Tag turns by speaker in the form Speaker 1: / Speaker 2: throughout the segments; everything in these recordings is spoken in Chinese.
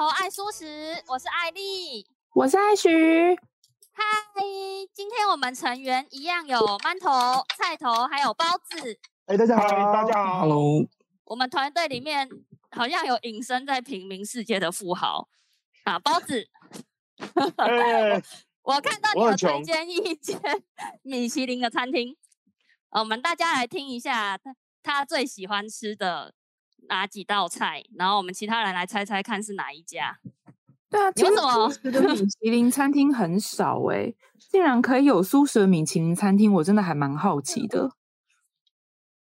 Speaker 1: 头爱蔬食，我是艾莉，
Speaker 2: 我是艾徐。
Speaker 1: 嗨，今天我们成员一样有馒头、菜头，还有包子。
Speaker 3: 哎，大家好，大家好
Speaker 4: ，Hello。
Speaker 1: 我们团队里面好像有隐身在平民世界的富豪啊，包子。
Speaker 3: 哎，
Speaker 1: 我看到你有推荐一间 米其林的餐厅，我们大家来听一下他他最喜欢吃的。哪几道菜？然后我们其他人来猜猜看是哪一家？
Speaker 2: 对啊，其实素食的米其林餐厅很少哎、欸，竟然可以有素食的米其林餐厅，我真的还蛮好奇的。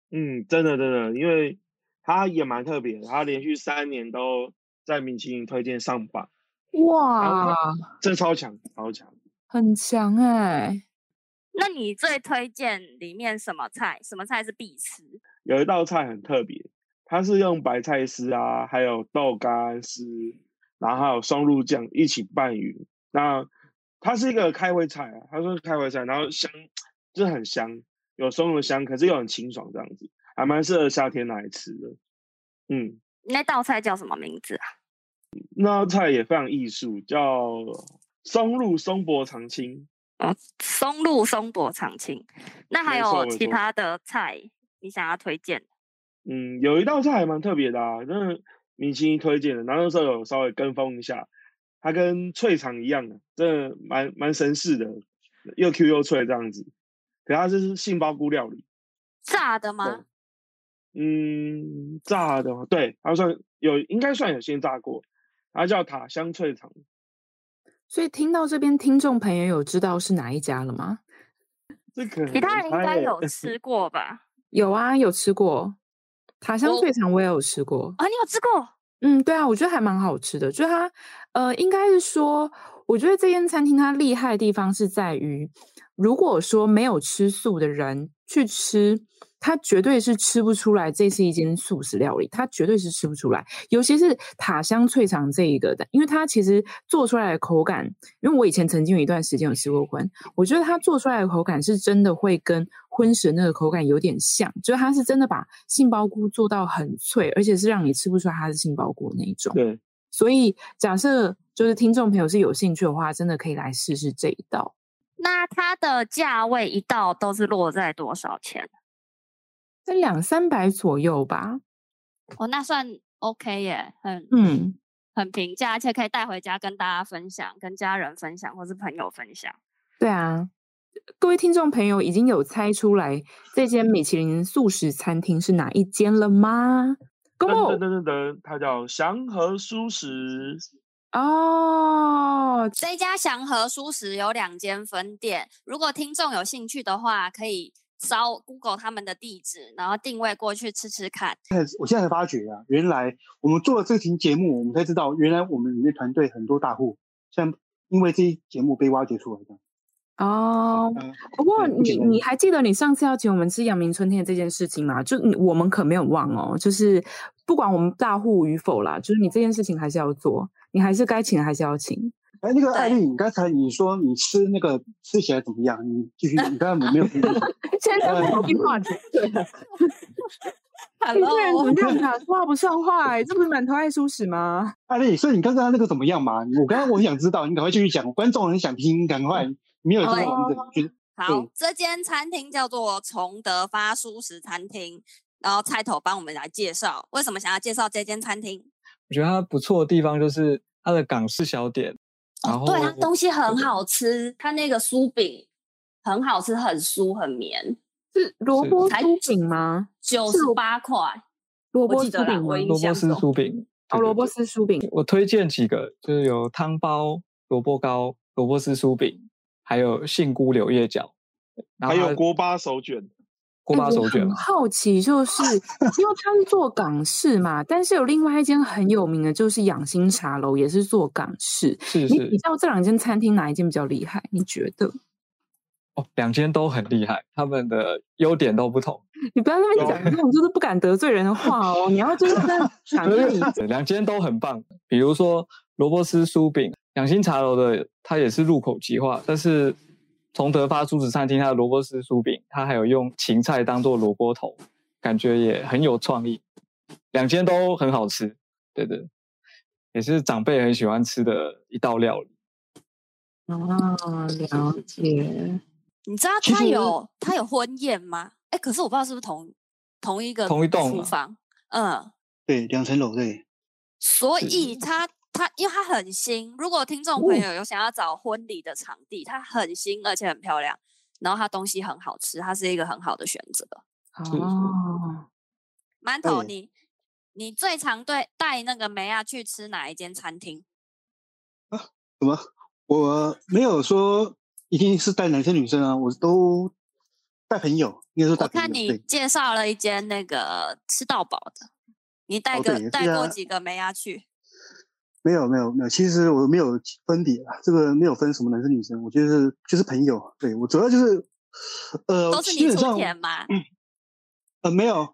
Speaker 3: 嗯，真的真的，因为他也蛮特别的，他连续三年都在米其林推荐上榜。
Speaker 2: 哇，
Speaker 3: 这超强，超强，
Speaker 2: 很强哎、欸。
Speaker 1: 那你最推荐里面什么菜？什么菜是必吃？
Speaker 3: 有一道菜很特别。它是用白菜丝啊，还有豆干丝，然后还有松露酱一起拌匀。那它是一个开胃菜啊，它说开胃菜，然后香，就是很香，有松露香，可是又很清爽，这样子还蛮适合夏天来吃的。嗯，
Speaker 1: 那道菜叫什么名字啊？
Speaker 3: 那道菜也非常艺术，叫松露松柏长青。
Speaker 1: 哦，松露松柏长青。那还有其他的菜你想要推荐？
Speaker 3: 嗯，有一道菜还蛮特别的啊，真的米其林推荐的，然后那时候有稍微跟风一下，它跟脆肠一样的，真的蛮蛮神似的，又 Q 又脆这样子。可它这是杏鲍菇料理，
Speaker 1: 炸的吗？
Speaker 3: 嗯，炸的，对，它算有，应该算有先炸过，它叫塔香脆肠。
Speaker 2: 所以听到这边，听众朋友有知道是哪一家了吗？
Speaker 3: 这可
Speaker 1: 其他人应该有吃过吧？
Speaker 2: 有啊，有吃过。塔香脆肠我也有吃过
Speaker 1: 啊，你有吃过？
Speaker 2: 嗯，对啊，我觉得还蛮好吃的。就它，呃，应该是说，我觉得这间餐厅它厉害的地方是在于，如果说没有吃素的人去吃。它绝对是吃不出来，这是一间素食料理，它绝对是吃不出来。尤其是塔香脆肠这一个的，因为它其实做出来的口感，因为我以前曾经有一段时间有吃过荤，我觉得它做出来的口感是真的会跟荤食那个口感有点像，就是它是真的把杏鲍菇做到很脆，而且是让你吃不出来它是杏鲍菇那一种。
Speaker 3: 对，
Speaker 2: 所以假设就是听众朋友是有兴趣的话，真的可以来试试这一道。
Speaker 1: 那它的价位一道都是落在多少钱？
Speaker 2: 在两三百左右吧，
Speaker 1: 哦，那算 OK 耶，很
Speaker 2: 嗯，
Speaker 1: 很平价，而且可以带回家跟大家分享，跟家人分享，或是朋友分享。
Speaker 2: 对啊，各位听众朋友已经有猜出来这间米其林素食餐厅是哪一间了吗？
Speaker 3: 噔噔噔噔噔，它叫祥和素食。
Speaker 2: 哦，
Speaker 1: 这家祥和素食有两间分店，如果听众有兴趣的话，可以。搜 Google 他们的地址，然后定位过去吃吃看。
Speaker 5: 我现在才发觉啊，原来我们做了这期节目，我们才知道，原来我们里面团队很多大户，像因为这一节目被挖掘出来的。
Speaker 2: 哦，嗯、不过你你还记得你上次要请我们吃阳明春天这件事情吗？就我们可没有忘哦，就是不管我们大户与否啦，就是你这件事情还是要做，你还是该请还是要请。
Speaker 5: 哎，那个艾丽，你刚才你说你吃那个吃起来怎么样？你继续，你刚才没有听。
Speaker 2: 现在没有听话，对。Hello，你这人怎么这样说话不算话？哎，这不是满头爱蔬食吗？
Speaker 5: 艾丽，所以你刚刚那个怎么样嘛？我刚刚我很想知道，你赶快继续讲，观众很想听，赶快。没有听完的，
Speaker 1: 好，这间餐厅叫做崇德发蔬食餐厅，然后菜头帮我们来介绍，为什么想要介绍这间餐厅？
Speaker 4: 我觉得它不错的地方就是它的港式小点。
Speaker 1: 哦，对，它东西很好吃，它那个酥饼很好吃，很酥很绵，
Speaker 2: 是萝卜酥饼吗？
Speaker 1: 九十八块，
Speaker 2: 萝卜酥饼，
Speaker 4: 萝卜丝酥饼，
Speaker 2: 哦，萝卜丝酥饼。
Speaker 4: 我推荐几个，就是有汤包、萝卜糕、萝卜丝酥饼，还有杏菇柳叶饺，
Speaker 3: 还有锅巴手卷。
Speaker 4: 锅巴手卷，
Speaker 2: 很好奇，就是 因为他是做港式嘛，但是有另外一间很有名的，就是养心茶楼，也是做港式。
Speaker 4: 是是，你
Speaker 2: 知道这两间餐厅哪一间比较厉害？你觉得？
Speaker 4: 哦，两间都很厉害，他们的优点都不同。
Speaker 2: 你不要在那边讲这种就是不敢得罪人的话哦。你要就是讲，
Speaker 4: 两间都很棒。比如说萝卜丝酥饼，养心茶楼的它也是入口即化，但是。崇德发蔬食餐厅，它的萝卜丝酥饼，它还有用芹菜当做萝卜头，感觉也很有创意。两间都很好吃，对对。也是长辈很喜欢吃的一道料理。
Speaker 2: 哦，了解。
Speaker 1: 你知道他有他有婚宴吗？哎，可是我不知道是不是同同一个
Speaker 4: 同一栋
Speaker 1: 厨房。嗯，
Speaker 5: 对，两层楼对。
Speaker 1: 所以他他因为它很新，如果听众朋友有想要找婚礼的场地，它很新而且很漂亮，然后它东西很好吃，它是一个很好的选择。
Speaker 2: 哦，
Speaker 1: 馒头，你你最常对带那个梅亚去吃哪一间餐厅？
Speaker 5: 啊？什么？我没有说一定是带男生女生啊，我都带朋友。应该说带朋友。
Speaker 1: 我看你介绍了一间那个吃到饱的，你带个、哦、带过几个梅亚去？
Speaker 5: 没有没有没有，其实我没有分别啊，这个没有分什么男生女生，我觉得是就是朋友。对，我主要就是呃，
Speaker 1: 都是你出钱吗？
Speaker 5: 呃，没有，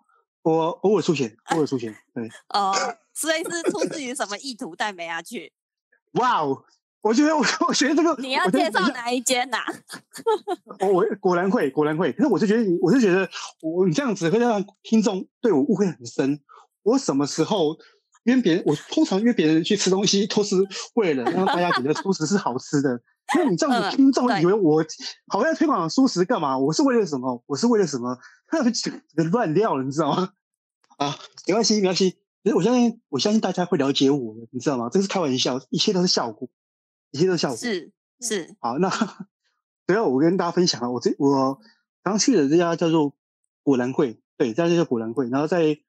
Speaker 5: 我偶尔出钱，偶尔出钱。对
Speaker 1: 哦，所以是出自于什么意图带梅亚去？
Speaker 5: 哇哦，我觉得 我我觉得这个
Speaker 1: 你要介绍哪一间呐、啊？
Speaker 5: 我我果然会果然会，可是我是觉得你，我是觉得我你这样子会让听众对我误会很深。我什么时候约别人？我通常约别人去吃东西，都是为了让大家觉得 素食是好吃的。因为你这样子，听众以为我好像推广素食干嘛？我是为了什么？我是为了什么？乱掉了，你知道吗？啊，没关系，没关系。我相信，我相信大家会了解我的，你知道吗？这是开玩笑，一切都是效果，一切都是效果。
Speaker 1: 是是。
Speaker 5: 好，那主要我跟大家分享了，我这我刚去的这家叫做果然会，对，这家叫果然会。然后在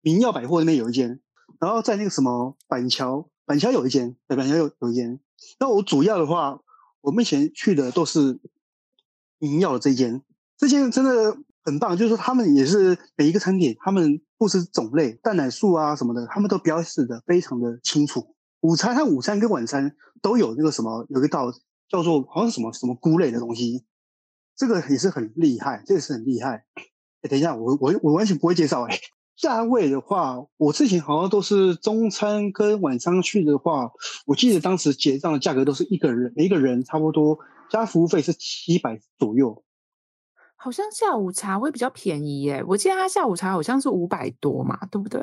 Speaker 5: 明耀百货那边有一间，然后在那个什么板桥，板桥有一间，对，板桥有有一间。那我主要的话，我目前去的都是明耀的这间，这间真的。很棒，就是说他们也是每一个餐点，他们不是种类，蛋奶素啊什么的，他们都标示的非常的清楚。午餐，它午餐跟晚餐都有那个什么，有一道叫做好像是什么什么菇类的东西，这个也是很厉害，这个是很厉害。哎，等一下，我我我完全不会介绍哎。价位的话，我之前好像都是中餐跟晚餐去的话，我记得当时结账的价格都是一个人一个人差不多加服务费是七百左右。
Speaker 2: 好像下午茶会比较便宜耶，我记得他下午茶好像是五百多嘛，对不对？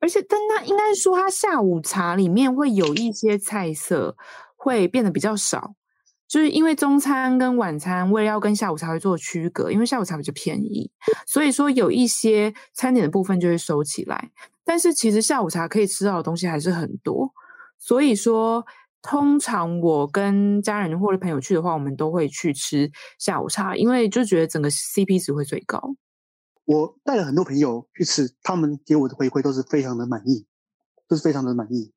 Speaker 2: 而且，但他应该说他下午茶里面会有一些菜色会变得比较少，就是因为中餐跟晚餐为了要跟下午茶会做区隔，因为下午茶比较便宜，所以说有一些餐点的部分就会收起来。但是其实下午茶可以吃到的东西还是很多，所以说。通常我跟家人或者朋友去的话，我们都会去吃下午茶，因为就觉得整个 CP 值会最高。
Speaker 5: 我带了很多朋友去吃，他们给我的回馈都是非常的满意，都是非常的满意。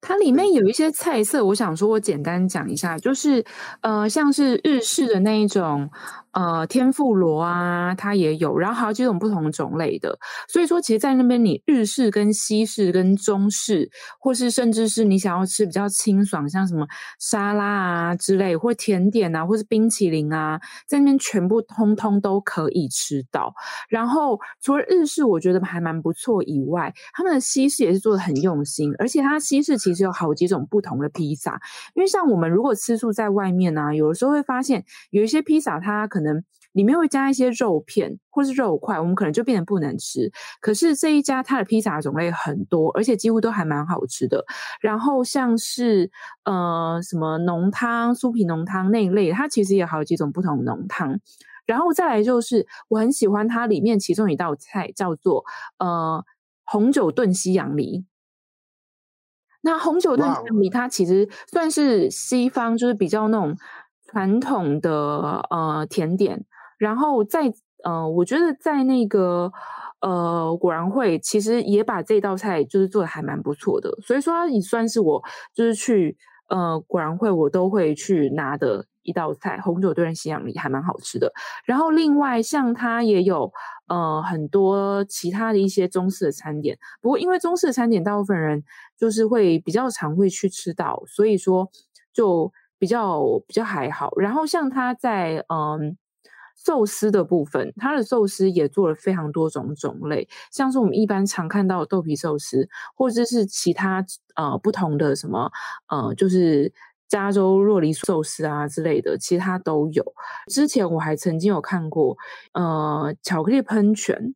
Speaker 2: 它里面有一些菜色，我想说，我简单讲一下，就是呃，像是日式的那一种。呃，天妇罗啊，它也有，然后好几种不同种类的。所以说，其实，在那边你日式跟西式跟中式，或是甚至是你想要吃比较清爽，像什么沙拉啊之类，或甜点啊，或是冰淇淋啊，在那边全部通通都可以吃到。然后，除了日式我觉得还蛮不错以外，他们的西式也是做的很用心，而且它西式其实有好几种不同的披萨。因为像我们如果吃住在外面啊，有的时候会发现有一些披萨它可。可能里面会加一些肉片或是肉块，我们可能就变得不能吃。可是这一家它的披萨种类很多，而且几乎都还蛮好吃的。然后像是呃什么浓汤、酥皮浓汤那一类，它其实也好几种不同的浓汤。然后再来就是我很喜欢它里面其中一道菜叫做呃红酒炖西洋梨。那红酒炖西洋梨它其实算是西方，就是比较那种。传统的呃甜点，然后在呃，我觉得在那个呃果然会，其实也把这道菜就是做的还蛮不错的，所以说也算是我就是去呃果然会我都会去拿的一道菜，红酒炖西洋梨还蛮好吃的。然后另外像它也有呃很多其他的一些中式的餐点，不过因为中式的餐点大部分人就是会比较常会去吃到，所以说就。比较比较还好，然后像他在嗯寿司的部分，他的寿司也做了非常多种种类，像是我们一般常看到的豆皮寿司，或者是其他呃不同的什么呃，就是加州洛梨寿司啊之类的，其他都有。之前我还曾经有看过呃巧克力喷泉，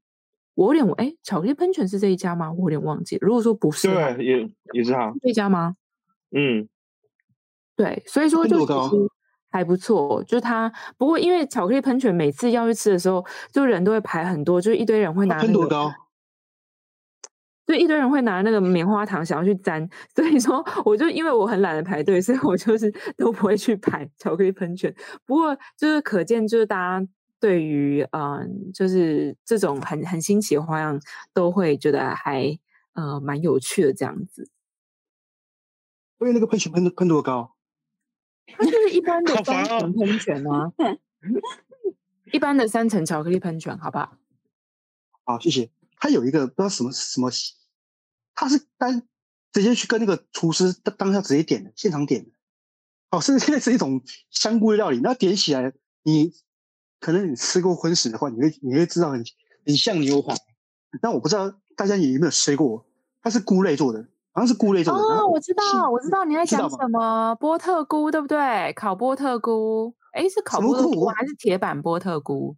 Speaker 2: 我有点哎，巧克力喷泉是这一家吗？我有点忘记。如果说不是，
Speaker 3: 对，也也是他
Speaker 2: 这家吗？
Speaker 3: 嗯，
Speaker 2: 对，所以说就是还不错。就他不过因为巧克力喷泉每次要去吃的时候，就人都会排很多，就是一堆人会拿、那个、
Speaker 5: 喷多高？
Speaker 2: 就一堆人会拿那个棉花糖想要去沾，所以说我就因为我很懒得排队，所以我就是 都不会去排巧克力喷泉。不过就是可见，就是大家对于嗯，就是这种很很新奇的花样，都会觉得还呃蛮有趣的这样子。
Speaker 5: 所以那个喷泉喷喷多高？
Speaker 2: 它就是一般的三层喷泉啊，一般的三层巧克力喷泉，好不好？
Speaker 5: 好，谢谢。它有一个不知道什么什么，它是单直接去跟那个厨师当当下直接点的，现场点的。哦，甚至现在是一种香菇料理，那点起来，你可能你吃过荤食的话，你会你会知道很很像牛排。但我不知道大家有没有吃过，它是菇类做的，好像是菇类种的。
Speaker 2: 哦，我知道，我知道你在讲什么，波特菇对不对？烤波特菇，诶，是烤波特菇还是铁板波特菇？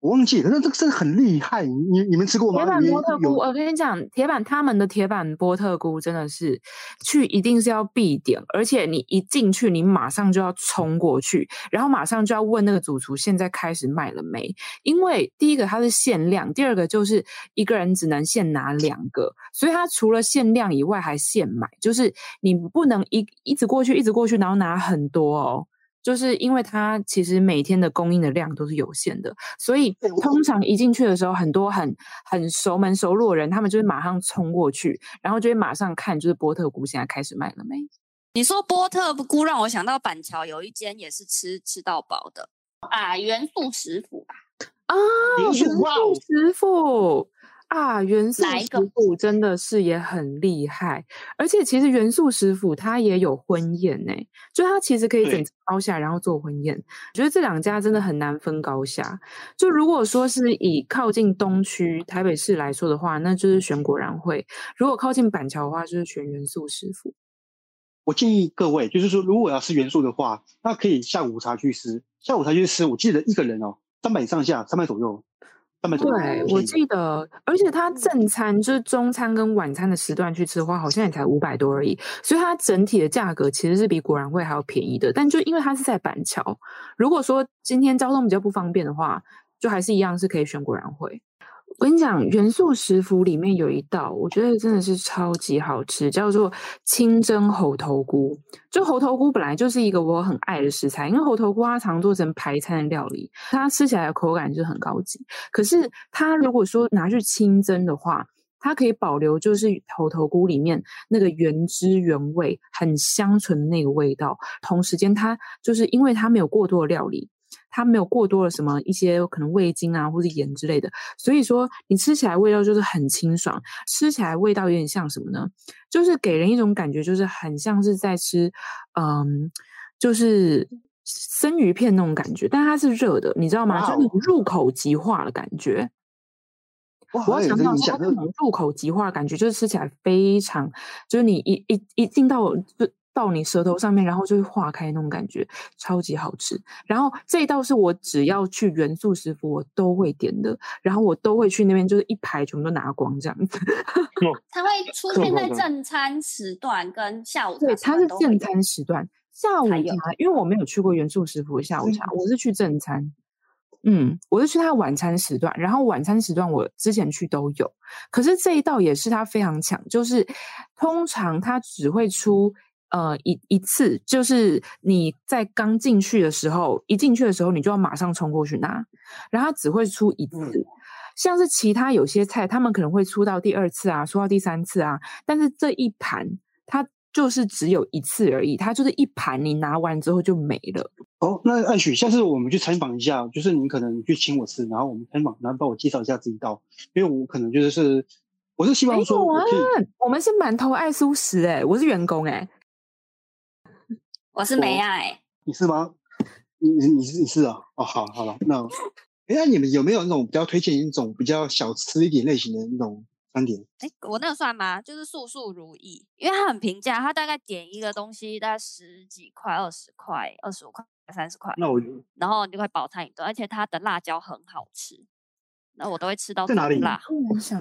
Speaker 5: 我忘记了，那这个真的很厉害。你你们吃过吗？
Speaker 2: 铁板波特菇，我跟你讲，铁板他们的铁板波特菇真的是去一定是要必点，而且你一进去，你马上就要冲过去，然后马上就要问那个主厨现在开始卖了没？因为第一个它是限量，第二个就是一个人只能限拿两个，所以它除了限量以外还限买，就是你不能一一直过去，一直过去，然后拿很多哦。就是因为它其实每天的供应的量都是有限的，所以通常一进去的时候，很多很很熟门熟路的人，他们就会马上冲过去，然后就会马上看，就是波特菇现在开始卖了没？
Speaker 1: 你说波特菇让我想到板桥有一间也是吃吃到饱的啊，元素食府吧？
Speaker 2: 啊，元素食府。啊，元素食府真的是也很厉害，而且其实元素食府它也有婚宴呢，就它其实可以整层包下，然后做婚宴。我觉得这两家真的很难分高下。就如果说是以靠近东区台北市来说的话，那就是选果然会；如果靠近板桥的话，就是选元素食府。
Speaker 5: 我建议各位，就是说，如果要吃元素的话，那可以下午茶去吃。下午茶去吃，我记得一个人哦，三百上下，三百左右。
Speaker 2: 对，我记得，而且它正餐就是中餐跟晚餐的时段去吃的话，好像也才五百多而已，所以它整体的价格其实是比果然会还要便宜的。但就因为它是在板桥，如果说今天交通比较不方便的话，就还是一样是可以选果然会。我跟你讲，元素食府里面有一道，我觉得真的是超级好吃，叫做清蒸猴头菇。就猴头菇本来就是一个我很爱的食材，因为猴头菇它常做成排餐的料理，它吃起来的口感就很高级。可是它如果说拿去清蒸的话，它可以保留就是猴头菇里面那个原汁原味、很香醇的那个味道，同时间它就是因为它没有过多的料理。它没有过多的什么一些可能味精啊或者盐之类的，所以说你吃起来味道就是很清爽，吃起来味道有点像什么呢？就是给人一种感觉，就是很像是在吃，嗯，就是生鱼片那种感觉，但它是热的，你知道吗？就是入口即化的感觉。我要强调它那种入口即化的感觉，就是吃起来非常，就是你一一一进到就。到你舌头上面，然后就会化开那种感觉，超级好吃。然后这一道是我只要去元素食府，我都会点的。然后我都会去那边，就是一排全部都拿光这样子。
Speaker 1: 它会出现在 正餐时段跟下午茶。
Speaker 2: 对，它是正餐时段，下午茶，因为我没有去过元素食府的下午茶，我是去正餐。嗯，我是去他晚餐时段，然后晚餐时段我之前去都有。可是这一道也是它非常强，就是通常它只会出。呃，一一次就是你在刚进去的时候，一进去的时候，你就要马上冲过去拿，然后它只会出一次。像是其他有些菜，他们可能会出到第二次啊，出到第三次啊，但是这一盘它就是只有一次而已，它就是一盘，你拿完之后就没了。
Speaker 5: 哦，那艾许，下次我们去采访一下，就是你可能去请我吃，然后我们采访，然后帮我介绍一下这一道，因为我可能就是是，我是希望说我
Speaker 2: 们是馒头爱素食诶，我是员工诶。
Speaker 1: 我是梅亚、欸，
Speaker 5: 你是吗？你你你是你是啊？哦，好，好了，那哎，那你们有没有那种比较推荐一种比较小吃一点类型的那种餐点？
Speaker 1: 哎，我那个算吗？就是素素如意，因为它很平价，它大概点一个东西大概十几块、二十块、二十五块、三十块。
Speaker 5: 那我
Speaker 1: 然后你就会饱餐一顿，而且它的辣椒很好吃。那我都会吃到
Speaker 5: 在哪里？
Speaker 1: 辣。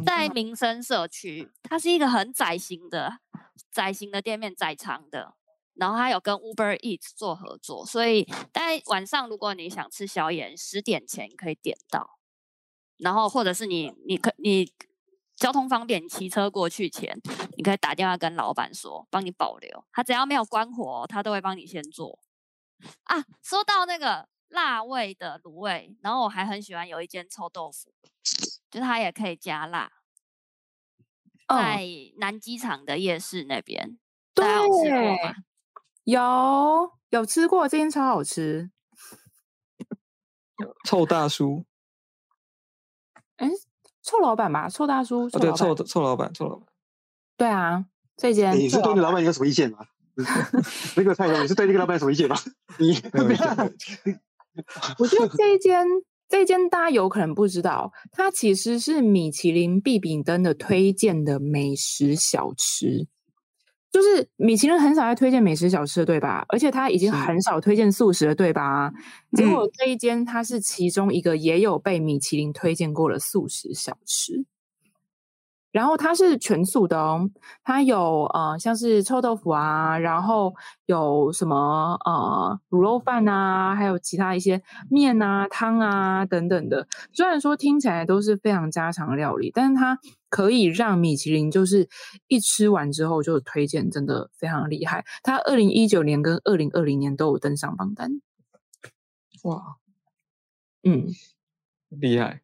Speaker 1: 在民生社区，它是一个很窄型的窄型的店面，窄长的。然后它有跟 Uber Eats 做合作，所以在晚上如果你想吃宵夜，十点前可以点到。然后或者是你你可你交通方便，你骑车过去前，你可以打电话跟老板说，帮你保留。他只要没有关火，他都会帮你先做。啊，说到那个。辣味的卤味，然后我还很喜欢有一间臭豆腐，就是它也可以加辣，在南机场的夜市那边，
Speaker 2: 对，有有吃过，这间超好吃。
Speaker 4: 臭大叔，
Speaker 2: 哎，臭老板吧，臭大叔，
Speaker 4: 哦、对，臭臭老板，臭老板，
Speaker 2: 对啊，这间
Speaker 5: 你是对那个老板有什么意见吗？那个菜头，你是对那个老板有什么意见吗？你。
Speaker 2: 我觉得这一 间，这一间大家有可能不知道，它其实是米其林必比登的推荐的美食小吃。就是米其林很少在推荐美食小吃的，对吧？而且他已经很少推荐素食了，对吧？结果这一间，它是其中一个也有被米其林推荐过的素食小吃。然后它是全素的哦，它有呃像是臭豆腐啊，然后有什么呃卤肉饭啊，还有其他一些面啊、汤啊等等的。虽然说听起来都是非常家常料理，但是它可以让米其林就是一吃完之后就推荐，真的非常厉害。它二零一九年跟二零二零年都有登上榜单。
Speaker 4: 哇，
Speaker 2: 嗯，
Speaker 4: 厉害。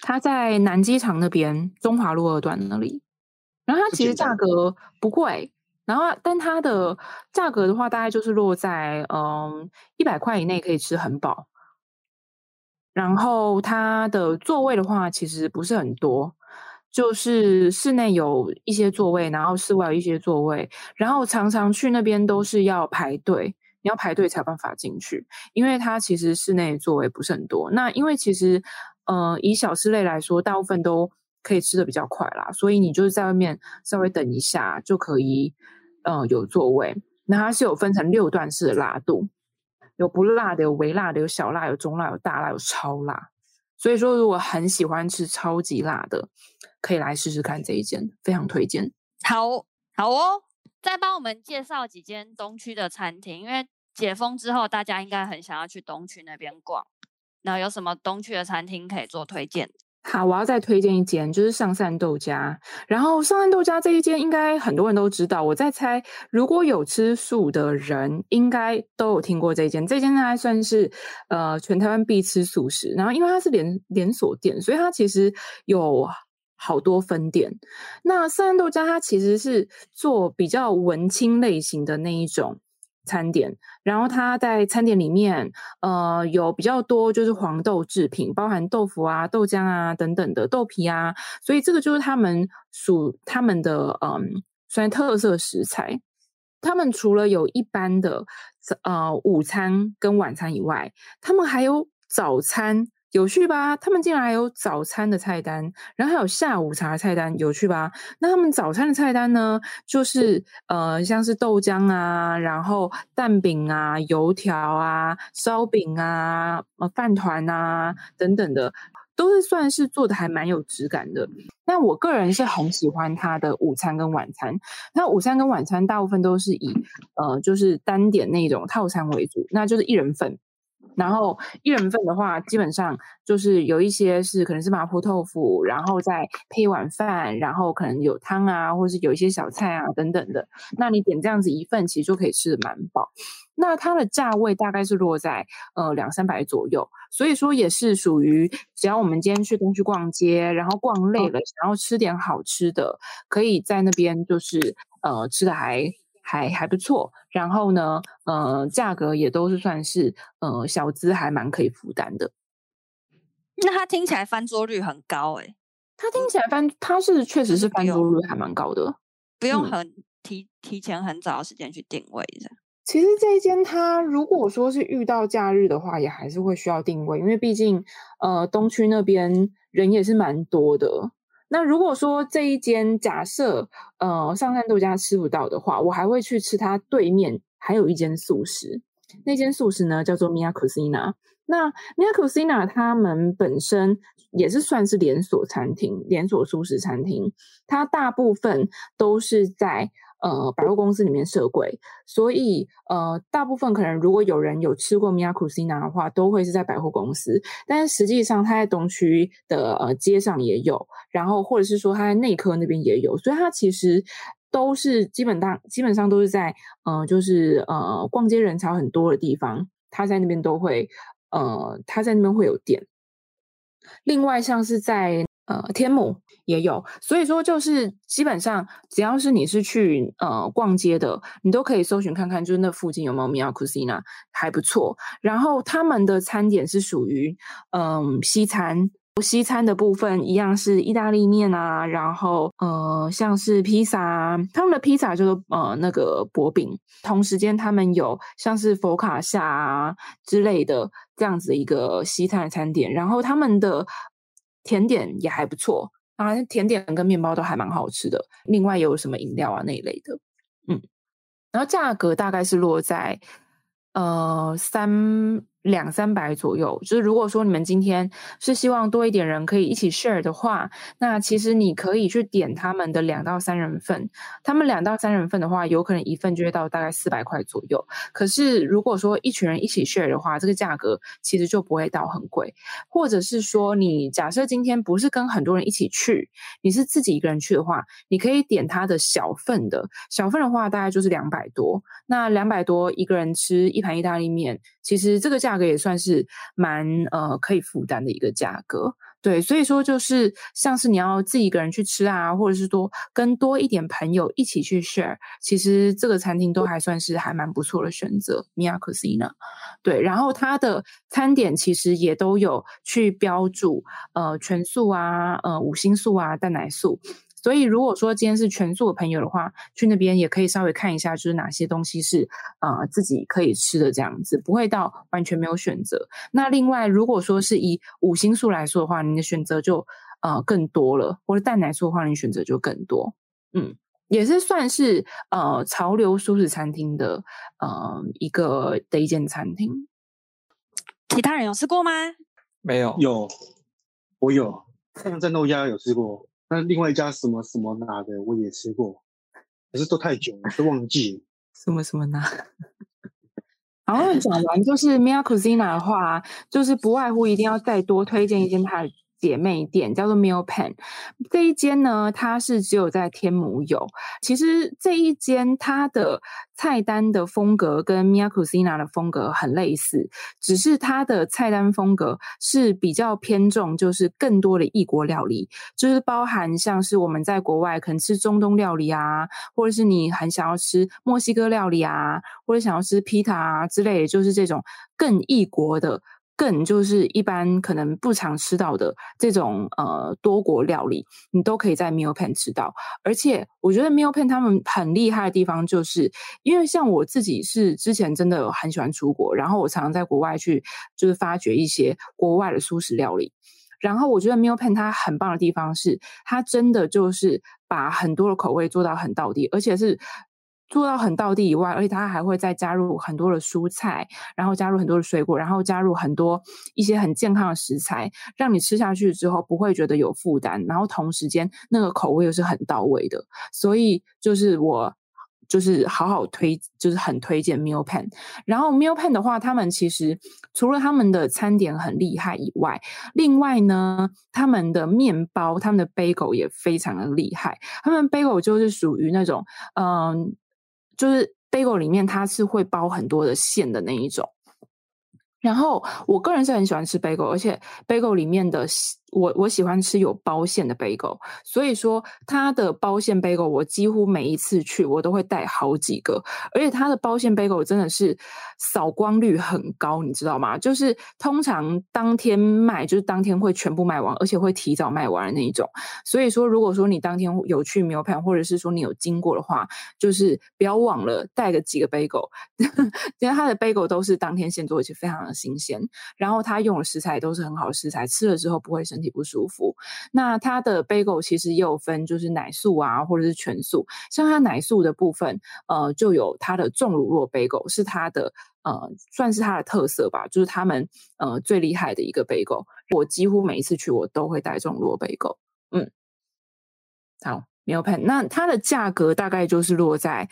Speaker 2: 它在南机场那边，中华路二段那里。然后它其实价格不贵，然后但它的价格的话，大概就是落在嗯一百块以内可以吃很饱。然后它的座位的话，其实不是很多，就是室内有一些座位，然后室外有一些座位。然后常常去那边都是要排队，你要排队才有办法进去，因为它其实室内座位不是很多。那因为其实。呃，以小吃类来说，大部分都可以吃的比较快啦，所以你就是在外面稍微等一下就可以，呃，有座位。那它是有分成六段式的辣度，有不辣的，有微辣的，有小辣，有中辣，有大辣，有超辣。所以说，如果很喜欢吃超级辣的，可以来试试看这一间，非常推荐。
Speaker 1: 好，好哦，再帮我们介绍几间东区的餐厅，因为解封之后，大家应该很想要去东区那边逛。那有什么东区的餐厅可以做推荐？
Speaker 2: 好，我要再推荐一间，就是上善豆家。然后上善豆家这一间应该很多人都知道。我在猜，如果有吃素的人，应该都有听过这一间。这间呢还算是呃全台湾必吃素食。然后因为它是连连锁店，所以它其实有好多分店。那上善豆家它其实是做比较文青类型的那一种。餐点，然后它在餐点里面，呃，有比较多就是黄豆制品，包含豆腐啊、豆浆啊等等的豆皮啊，所以这个就是他们属他们的嗯，算特色食材。他们除了有一般的呃午餐跟晚餐以外，他们还有早餐。有趣吧？他们竟然还有早餐的菜单，然后还有下午茶菜单，有趣吧？那他们早餐的菜单呢？就是呃，像是豆浆啊，然后蛋饼啊、油条啊、烧饼啊、呃饭团啊等等的，都是算是做的还蛮有质感的。那我个人是很喜欢他的午餐跟晚餐。那午餐跟晚餐大部分都是以呃，就是单点那种套餐为主，那就是一人份。然后一人份的话，基本上就是有一些是可能是麻婆豆腐，然后再配一碗饭，然后可能有汤啊，或是有一些小菜啊等等的。那你点这样子一份，其实就可以吃的蛮饱。那它的价位大概是落在呃两三百左右，所以说也是属于只要我们今天去东区逛街，然后逛累了，想要吃点好吃的，可以在那边就是呃吃的还。还还不错，然后呢，呃，价格也都是算是呃小资，还蛮可以负担的。
Speaker 1: 那它听起来翻桌率很高诶、欸，
Speaker 2: 它听起来翻，它是确实是翻桌率还蛮高的，
Speaker 1: 不用很提、嗯、提前很早的时间去定位的。
Speaker 2: 其实这一间它如果说是遇到假日的话，也还是会需要定位，因为毕竟呃东区那边人也是蛮多的。那如果说这一间假设呃上善豆家吃不到的话，我还会去吃它对面还有一间素食，那间素食呢叫做 Mia Cucina。那 Mia Cucina 他们本身也是算是连锁餐厅，连锁素食餐厅，它大部分都是在。呃，百货公司里面设柜，所以呃，大部分可能如果有人有吃过 Mia Cucina 的话，都会是在百货公司。但是实际上，它在东区的呃街上也有，然后或者是说它在内科那边也有，所以它其实都是基本上基本上都是在呃，就是呃逛街人潮很多的地方，它在那边都会呃，它在那边会有店。另外，像是在呃天母。也有，所以说就是基本上只要是你是去呃逛街的，你都可以搜寻看看，就是那附近有没有 Mia Cucina，还不错。然后他们的餐点是属于嗯西餐，西餐的部分一样是意大利面啊，然后呃像是披萨啊，他们的披萨就是呃那个薄饼，同时间他们有像是佛卡夏啊之类的这样子的一个西餐的餐点，然后他们的甜点也还不错。啊，甜点跟面包都还蛮好吃的。另外有什么饮料啊那一类的，嗯，然后价格大概是落在呃三。两三百左右，就是如果说你们今天是希望多一点人可以一起 share 的话，那其实你可以去点他们的两到三人份。他们两到三人份的话，有可能一份就会到大概四百块左右。可是如果说一群人一起 share 的话，这个价格其实就不会到很贵。或者是说，你假设今天不是跟很多人一起去，你是自己一个人去的话，你可以点他的小份的，小份的话大概就是两百多。那两百多一个人吃一盘意大利面，其实这个价价格也算是蛮呃可以负担的一个价格，对，所以说就是像是你要自己一个人去吃啊，或者是说跟多一点朋友一起去 share，其实这个餐厅都还算是还蛮不错的选择。Mia Cucina，对，然后它的餐点其实也都有去标注呃全素啊，呃五星素啊，蛋奶素。所以，如果说今天是全素的朋友的话，去那边也可以稍微看一下，就是哪些东西是啊、呃、自己可以吃的这样子，不会到完全没有选择。那另外，如果说是以五星素来说的话，你的选择就呃更多了，或者蛋奶素的话，你选择就更多。嗯，也是算是呃潮流素食餐厅的呃一个的一间餐厅。
Speaker 1: 其他人有吃过吗？
Speaker 4: 没有，
Speaker 5: 有，我有，太阳战斗鸭有吃过。那另外一家什么什么那的我也吃过，可是都太久了，都忘记
Speaker 2: 什么什么那。然后讲完就是 Mia Cucina 的话，就是不外乎一定要再多推荐一间派姐妹店叫做 Meal Pen，这一间呢，它是只有在天母有。其实这一间它的菜单的风格跟 Mia Cucina 的风格很类似，只是它的菜单风格是比较偏重，就是更多的异国料理，就是包含像是我们在国外可能吃中东料理啊，或者是你很想要吃墨西哥料理啊，或者想要吃披萨啊之类的，就是这种更异国的。更就是一般可能不常吃到的这种呃多国料理，你都可以在 Meal Pen 吃到。而且我觉得 Meal Pen 他们很厉害的地方，就是因为像我自己是之前真的很喜欢出国，然后我常常在国外去就是发掘一些国外的素食料理。然后我觉得 Meal Pen 它很棒的地方是，它真的就是把很多的口味做到很到底，而且是。做到很到地以外，而且它还会再加入很多的蔬菜，然后加入很多的水果，然后加入很多一些很健康的食材，让你吃下去之后不会觉得有负担，然后同时间那个口味又是很到位的，所以就是我就是好好推，就是很推荐 Meal Pen。然后 Meal Pen 的话，他们其实除了他们的餐点很厉害以外，另外呢，他们的面包、他们的 bagel 也非常的厉害。他们 bagel 就是属于那种嗯。就是 bagel 里面它是会包很多的馅的那一种，然后我个人是很喜欢吃 bagel，而且 bagel 里面的。我我喜欢吃有包馅的 bagel，所以说它的包馅 bagel 我几乎每一次去我都会带好几个，而且它的包馅 bagel 真的是扫光率很高，你知道吗？就是通常当天卖，就是当天会全部卖完，而且会提早卖完的那一种。所以说，如果说你当天有去 Meal Pan，或者是说你有经过的话，就是不要忘了带个几个 bagel，因为它的 bagel 都是当天现做，而且非常的新鲜，然后它用的食材都是很好的食材，吃了之后不会生身体不舒服。那它的 bagel 其实也有分，就是奶素啊，或者是全素。像它奶素的部分，呃，就有它的重乳酪 bagel，是它的呃，算是它的特色吧，就是他们呃最厉害的一个 bagel。我几乎每一次去，我都会带重乳酪 bagel。嗯，好，没有 pen。那它的价格大概就是落在。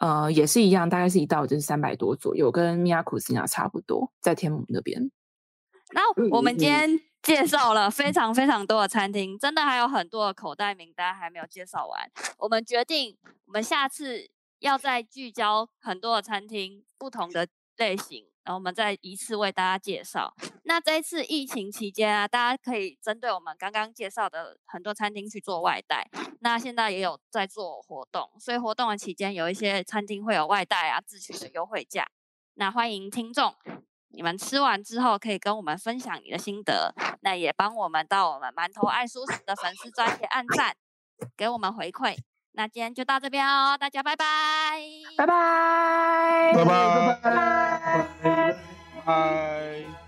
Speaker 2: 呃，也是一样，大概是一道就是三百多左右，跟米亚库斯尼亚差不多，在天母那边。
Speaker 1: 那我们今天介绍了非常非常多的餐厅，真的还有很多的口袋名单还没有介绍完。我们决定，我们下次要再聚焦很多的餐厅，不同的类型。然后我们再一次为大家介绍。那这一次疫情期间啊，大家可以针对我们刚刚介绍的很多餐厅去做外带。那现在也有在做活动，所以活动的期间有一些餐厅会有外带啊自取的优惠价。那欢迎听众，你们吃完之后可以跟我们分享你的心得。那也帮我们到我们馒头爱舒适的粉丝专页按赞，给我们回馈。那今天就到这边哦，大家拜拜，
Speaker 2: 拜拜，
Speaker 3: 拜拜，拜拜，拜拜。